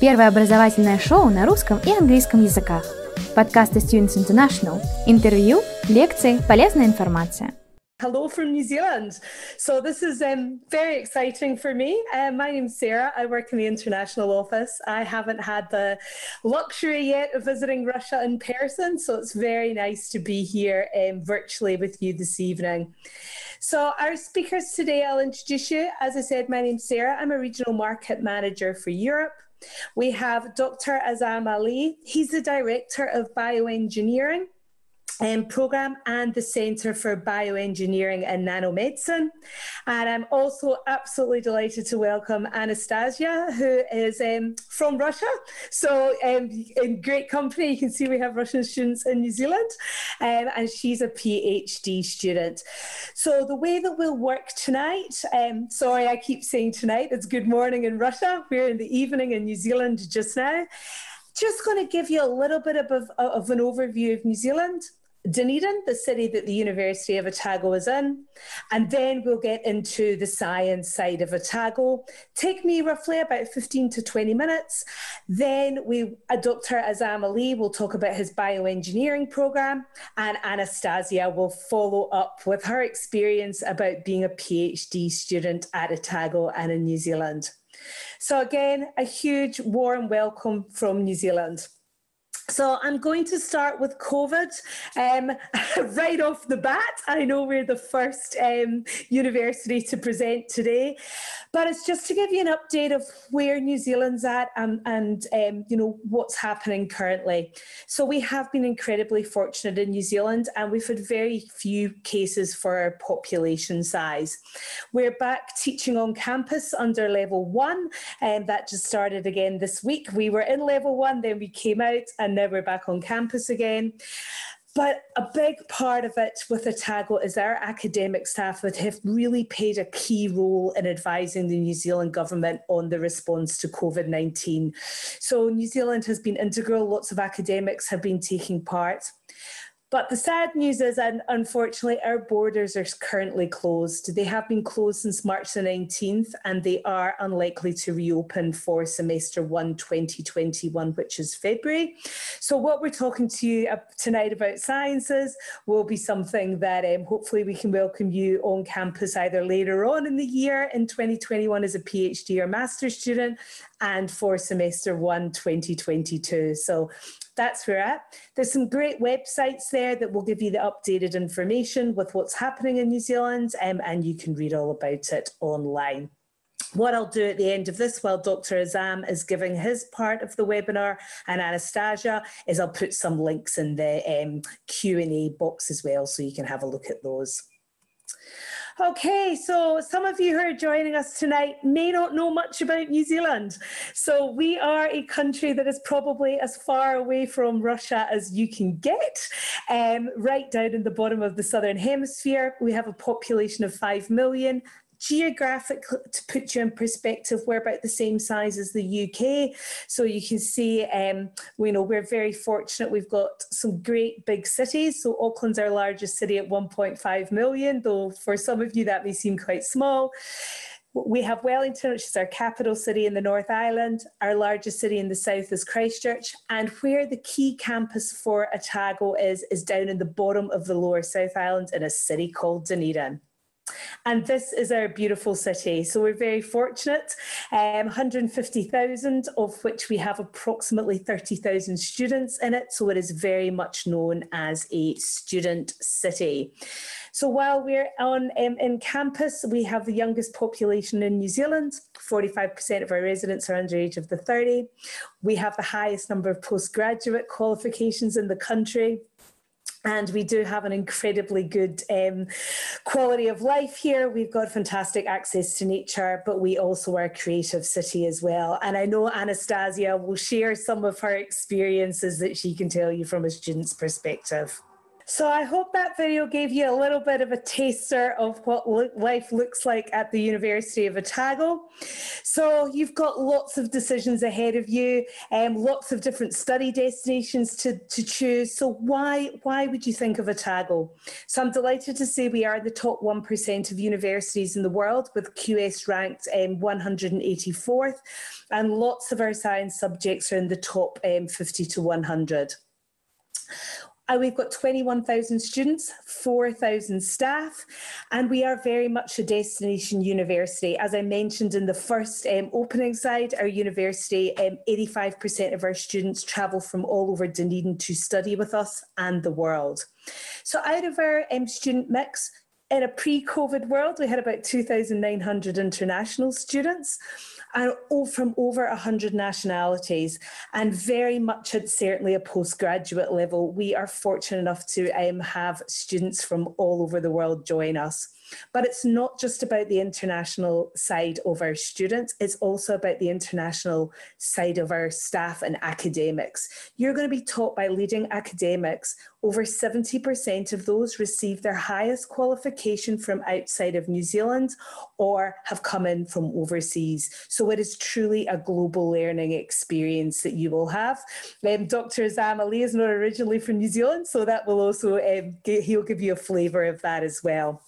Первое образовательное шоу на русском и английском языках. Подкасты Students International. Интервью, лекции, полезная информация. Hello from New Zealand. So this is um, very exciting for me. Uh, my name's Sarah. I work in the international office. I haven't had the luxury yet of visiting Russia in person, so it's very nice to be here um, virtually with you this evening. So our speakers today, I'll introduce you. As I said, my name's Sarah. I'm a regional market manager for Europe. We have Dr. Azam Ali. He's the director of bioengineering um, program and the Centre for Bioengineering and Nanomedicine. And I'm also absolutely delighted to welcome Anastasia, who is um, from Russia. So, um, in great company, you can see we have Russian students in New Zealand, um, and she's a PhD student. So, the way that we'll work tonight, um, sorry, I keep saying tonight, it's good morning in Russia. We're in the evening in New Zealand just now just going to give you a little bit of, of, an overview of New Zealand, Dunedin, the city that the University of Otago is in, and then we'll get into the science side of Otago. Take me roughly about 15 to 20 minutes. Then we, Dr. Azam Ali will talk about his bioengineering program, and Anastasia will follow up with her experience about being a PhD student at Otago and in New Zealand. So again, a huge warm welcome from New Zealand. So I'm going to start with COVID um, right off the bat. I know we're the first um, university to present today, but it's just to give you an update of where New Zealand's at and, and um, you know what's happening currently. So we have been incredibly fortunate in New Zealand, and we've had very few cases for our population size. We're back teaching on campus under level one, and that just started again this week. We were in level one, then we came out, and now we're back on campus again. But a big part of it with Otago is our academic staff that have really played a key role in advising the New Zealand government on the response to COVID 19. So, New Zealand has been integral, lots of academics have been taking part. But the sad news is, and unfortunately, our borders are currently closed. They have been closed since March the 19th, and they are unlikely to reopen for semester one 2021, which is February. So, what we're talking to you tonight about sciences will be something that um, hopefully we can welcome you on campus either later on in the year in 2021 as a PhD or master's student, and for semester one 2022. So, that's where we're at. There's some great websites there that will give you the updated information with what's happening in New Zealand, um, and you can read all about it online. What I'll do at the end of this, while Dr. Azam is giving his part of the webinar and Anastasia, is I'll put some links in the um, Q&A box as well, so you can have a look at those. Okay, so some of you who are joining us tonight may not know much about New Zealand. So we are a country that is probably as far away from Russia as you can get, um, right down in the bottom of the southern hemisphere. We have a population of 5 million geographic to put you in perspective we're about the same size as the uk so you can see um, we know we're very fortunate we've got some great big cities so auckland's our largest city at 1.5 million though for some of you that may seem quite small we have Wellington, which is our capital city in the North Island. Our largest city in the south is Christchurch. And where the key campus for Otago is, is down in the bottom of the lower South Island in a city called Dunedin. And this is our beautiful city. So we're very fortunate. Um, 150,000, of which we have approximately 30,000 students in it. So it is very much known as a student city. So while we're on um, in campus, we have the youngest population in New Zealand. 45% of our residents are under age of the 30. We have the highest number of postgraduate qualifications in the country and we do have an incredibly good um, quality of life here. We've got fantastic access to nature, but we also are a creative city as well. And I know Anastasia will share some of her experiences that she can tell you from a student's perspective. So I hope that video gave you a little bit of a taster of what life looks like at the University of Otago. So you've got lots of decisions ahead of you, and um, lots of different study destinations to, to choose. So why why would you think of Otago? So I'm delighted to say we are the top 1% of universities in the world with QS ranked um, 184th and lots of our science subjects are in the top um, 50 to 100. Uh, we've got 21,000 students, 4,000 staff, and we are very much a destination university. As I mentioned in the first um, opening slide, our university, 85% um, of our students travel from all over Dunedin to study with us and the world. So out of our um, student mix, in a pre-COVID world, we had about 2,900 international students and all from over 100 nationalities and very much at certainly a postgraduate level. We are fortunate enough to um, have students from all over the world join us. But it's not just about the international side of our students, it's also about the international side of our staff and academics. You're going to be taught by leading academics. Over 70% of those receive their highest qualification from outside of New Zealand or have come in from overseas. So it is truly a global learning experience that you will have. Um, Dr. Azam Ali is not originally from New Zealand, so that will also, um, he'll give you a flavour of that as well.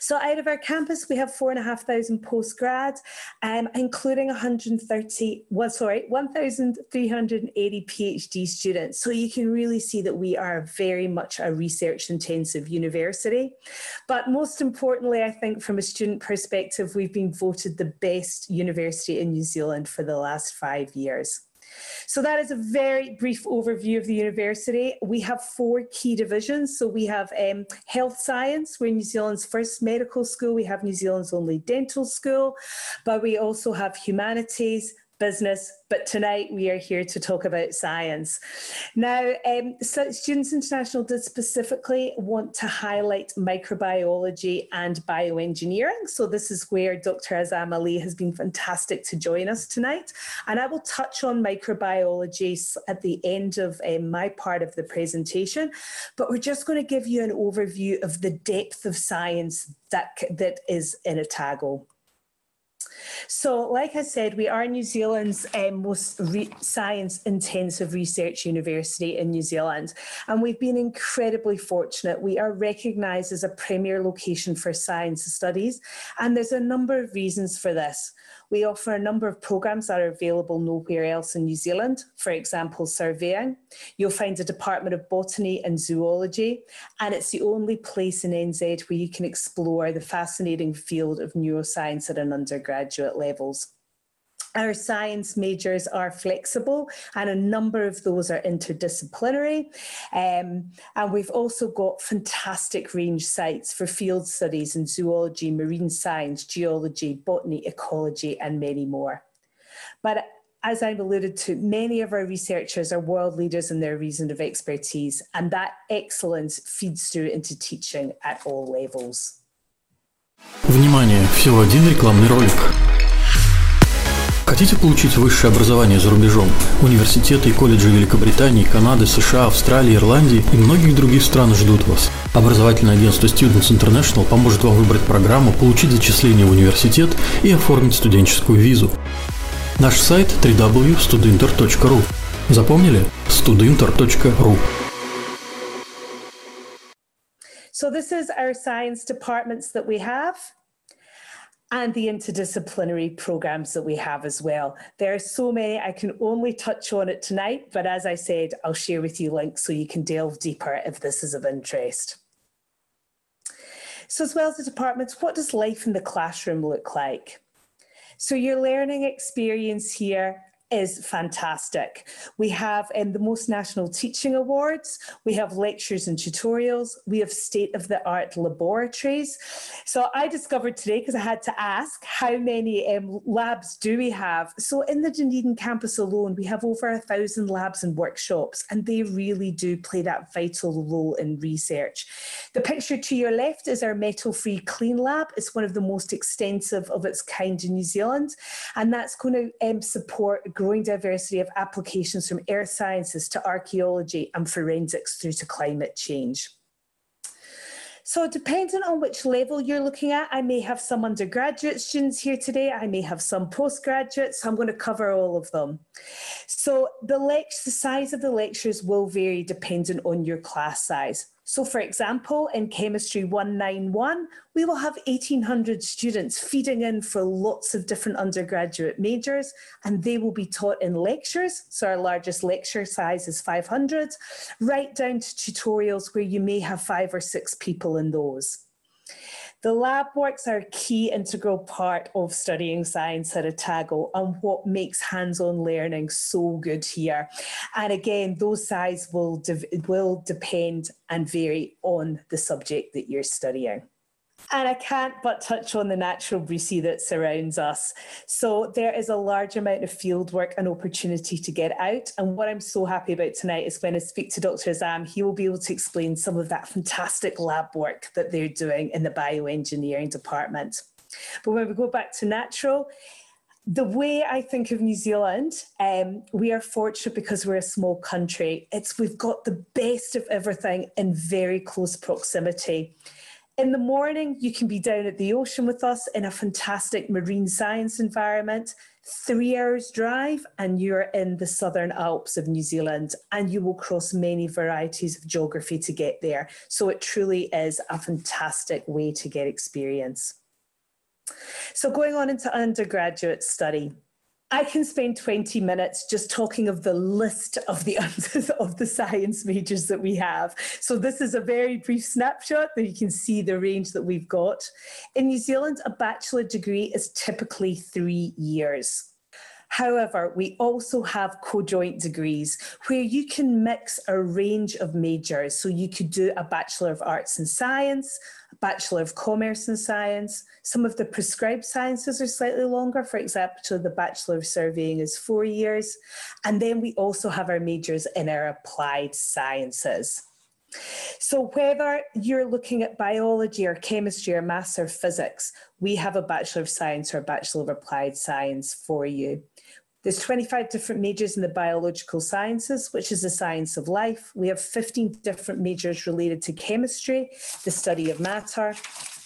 So out of our campus, we have four and a half thousand postgrads, um, including 130, well, sorry, 1,380 PhD students. So you can really see that we are very much a research intensive university. But most importantly, I think from a student perspective, we've been voted the best university in New Zealand for the last five years. So that is a very brief overview of the university. We have four key divisions. So we have um, health science, we're New Zealand's first medical school. We have New Zealand's only dental school, but we also have humanities, business, but tonight we are here to talk about science. Now, um, Students International did specifically want to highlight microbiology and bioengineering. So this is where Dr. Azam Ali has been fantastic to join us tonight. And I will touch on microbiology at the end of um, my part of the presentation, but we're just going to give you an overview of the depth of science that, that is in Otago. So, like I said, we are New Zealand's um, most re- science intensive research university in New Zealand, and we've been incredibly fortunate. We are recognised as a premier location for science studies, and there's a number of reasons for this. We offer a number of programs that are available nowhere else in New Zealand, for example, surveying. You'll find a Department of Botany and Zoology, and it's the only place in NZ where you can explore the fascinating field of neuroscience at an undergraduate levels Our science majors are flexible, and a number of those are interdisciplinary. Um, and we've also got fantastic range sites for field studies in zoology, marine science, geology, botany, ecology, and many more. But as I've alluded to, many of our researchers are world leaders in their region of expertise, and that excellence feeds through into teaching at all levels. Внимание! Всего один рекламный ролик. Хотите получить высшее образование за рубежом? Университеты и колледжи Великобритании, Канады, США, Австралии, Ирландии и многих других стран ждут вас. Образовательное агентство Students International поможет вам выбрать программу, получить зачисление в университет и оформить студенческую визу. Наш сайт www.studinter.ru Запомнили? studinter.ru So this is our science departments that we have. And the interdisciplinary programs that we have as well. There are so many, I can only touch on it tonight, but as I said, I'll share with you links so you can delve deeper if this is of interest. So as well as the departments, what does life in the classroom look like? So your learning experience here is fantastic. We have um, the most national teaching awards, we have lectures and tutorials, we have state of the art laboratories. So I discovered today, because I had to ask, how many um, labs do we have? So in the Dunedin campus alone, we have over a thousand labs and workshops, and they really do play that vital role in research. The picture to your left is our metal free clean lab. It's one of the most extensive of its kind in New Zealand, and that's going to um, support growing diversity of applications from earth sciences to archaeology and forensics through to climate change. So depending on which level you're looking at, I may have some undergraduate students here today. I may have some postgraduates. I'm going to cover all of them. So the, the size of the lectures will vary depending on your class size. So, for example, in Chemistry 191, we will have 1,800 students feeding in for lots of different undergraduate majors, and they will be taught in lectures. So, our largest lecture size is 500, right down to tutorials where you may have five or six people in those. The lab works are a key integral part of studying science at Otago and what makes hands-on learning so good here. And again, those size will, de- will depend and vary on the subject that you're studying. And I can't but touch on the natural beauty that surrounds us. So there is a large amount of field work and opportunity to get out. And what I'm so happy about tonight is when I speak to Dr. Azam, he will be able to explain some of that fantastic lab work that they're doing in the bioengineering department. But when we go back to natural, the way I think of New Zealand, um, we are fortunate because we're a small country. It's we've got the best of everything in very close proximity. In the morning, you can be down at the ocean with us in a fantastic marine science environment. Three hours drive, and you're in the southern Alps of New Zealand, and you will cross many varieties of geography to get there. So it truly is a fantastic way to get experience. So, going on into undergraduate study. I can spend 20 minutes just talking of the list of the of the science majors that we have. So this is a very brief snapshot that you can see the range that we've got. In New Zealand, a bachelor degree is typically three years. However, we also have co-joint degrees where you can mix a range of majors. So you could do a Bachelor of Arts and Science, Bachelor of Commerce and Science. Some of the prescribed sciences are slightly longer. For example, the Bachelor of Surveying is four years. And then we also have our majors in our applied sciences. So, whether you're looking at biology or chemistry or maths or physics, we have a Bachelor of Science or a Bachelor of Applied Science for you. There's 25 different majors in the biological sciences, which is the science of life. We have 15 different majors related to chemistry, the study of matter.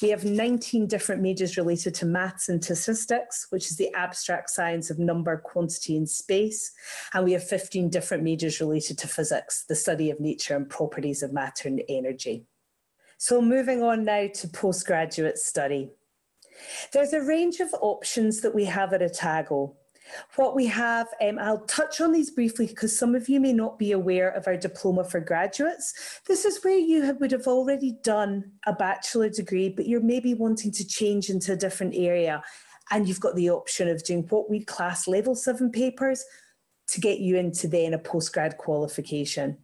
We have 19 different majors related to maths and statistics, which is the abstract science of number, quantity, and space. And we have 15 different majors related to physics, the study of nature and properties of matter and energy. So moving on now to postgraduate study. There's a range of options that we have at Otago. What we have, um, I'll touch on these briefly because some of you may not be aware of our diploma for graduates. This is where you have, would have already done a bachelor degree, but you're maybe wanting to change into a different area. And you've got the option of doing what we class level seven papers to get you into then a postgrad qualification.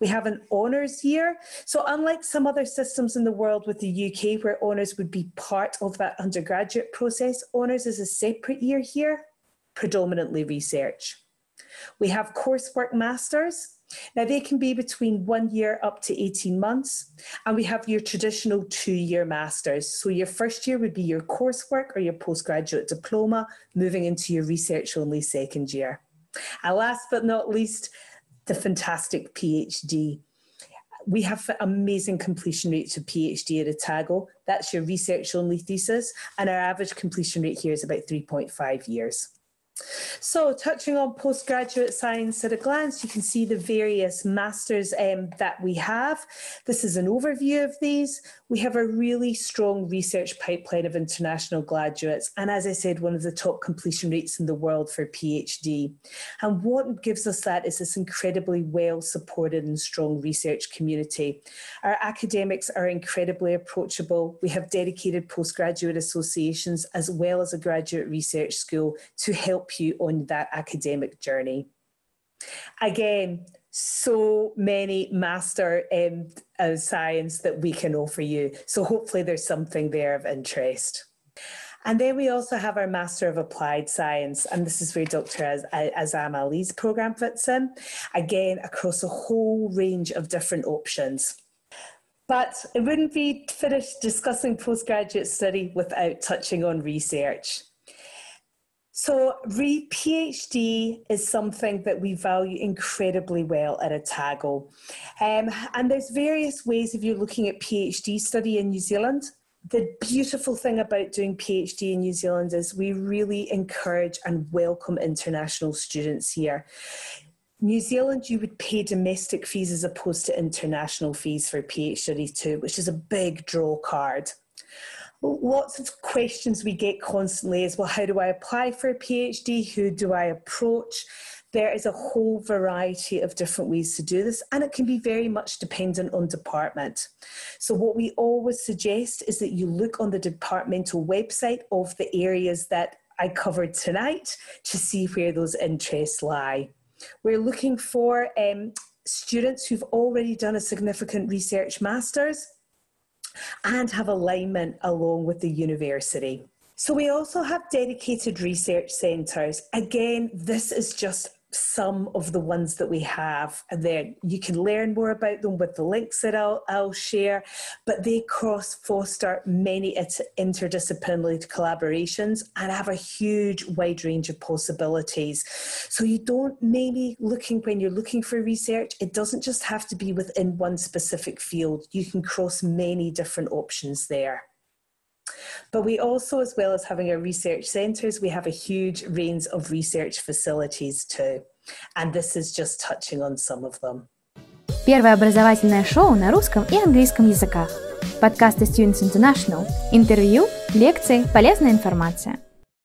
We have an honours year. So, unlike some other systems in the world with the UK, where honours would be part of that undergraduate process, honours is a separate year here predominantly research. We have coursework masters. Now, they can be between one year up to 18 months. And we have your traditional two year masters. So, your first year would be your coursework or your postgraduate diploma, moving into your research only second year. And last but not least, the fantastic PhD. We have amazing completion rates of PhD at Otago. That's your research only thesis. And our average completion rate here is about 3.5 years. So, touching on postgraduate science at a glance, you can see the various masters um, that we have. This is an overview of these. We have a really strong research pipeline of international graduates, and as I said, one of the top completion rates in the world for PhD. And what gives us that is this incredibly well supported and strong research community. Our academics are incredibly approachable. We have dedicated postgraduate associations as well as a graduate research school to help you on that academic journey. Again, so many master um, uh, science that we can offer you. So hopefully there's something there of interest. And then we also have our Master of Applied Science, and this is where Dr. Az- Azam Ali's program fits in, again, across a whole range of different options. But it wouldn't be finished discussing postgraduate study without touching on research. So, re PhD is something that we value incredibly well at Otago. Um, and there's various ways of you're looking at PhD study in New Zealand. The beautiful thing about doing PhD in New Zealand is we really encourage and welcome international students here. New Zealand, you would pay domestic fees as opposed to international fees for PhD too, which is a big draw card lots of questions we get constantly is well, how do I apply for a PhD? Who do I approach? There is a whole variety of different ways to do this, and it can be very much dependent on department. So, what we always suggest is that you look on the departmental website of the areas that I covered tonight to see where those interests lie. We're looking for um, students who've already done a significant research master's and have alignment along with the university. So we also have dedicated research centres. Again, this is just some of the ones that we have and then you can learn more about them with the links that I'll, I'll share but they cross foster many interdisciplinary collaborations and have a huge wide range of possibilities. So you don't maybe looking when you're looking for research it doesn't just have to be within one specific field. You can cross many different options there but we also, as well as having our research centres, we have a huge range of research facilities too. And this is just touching on some of them. Первое образовательное шоу на русском и английском языках. Подкасты Students International. Интервью, лекции, полезная информация –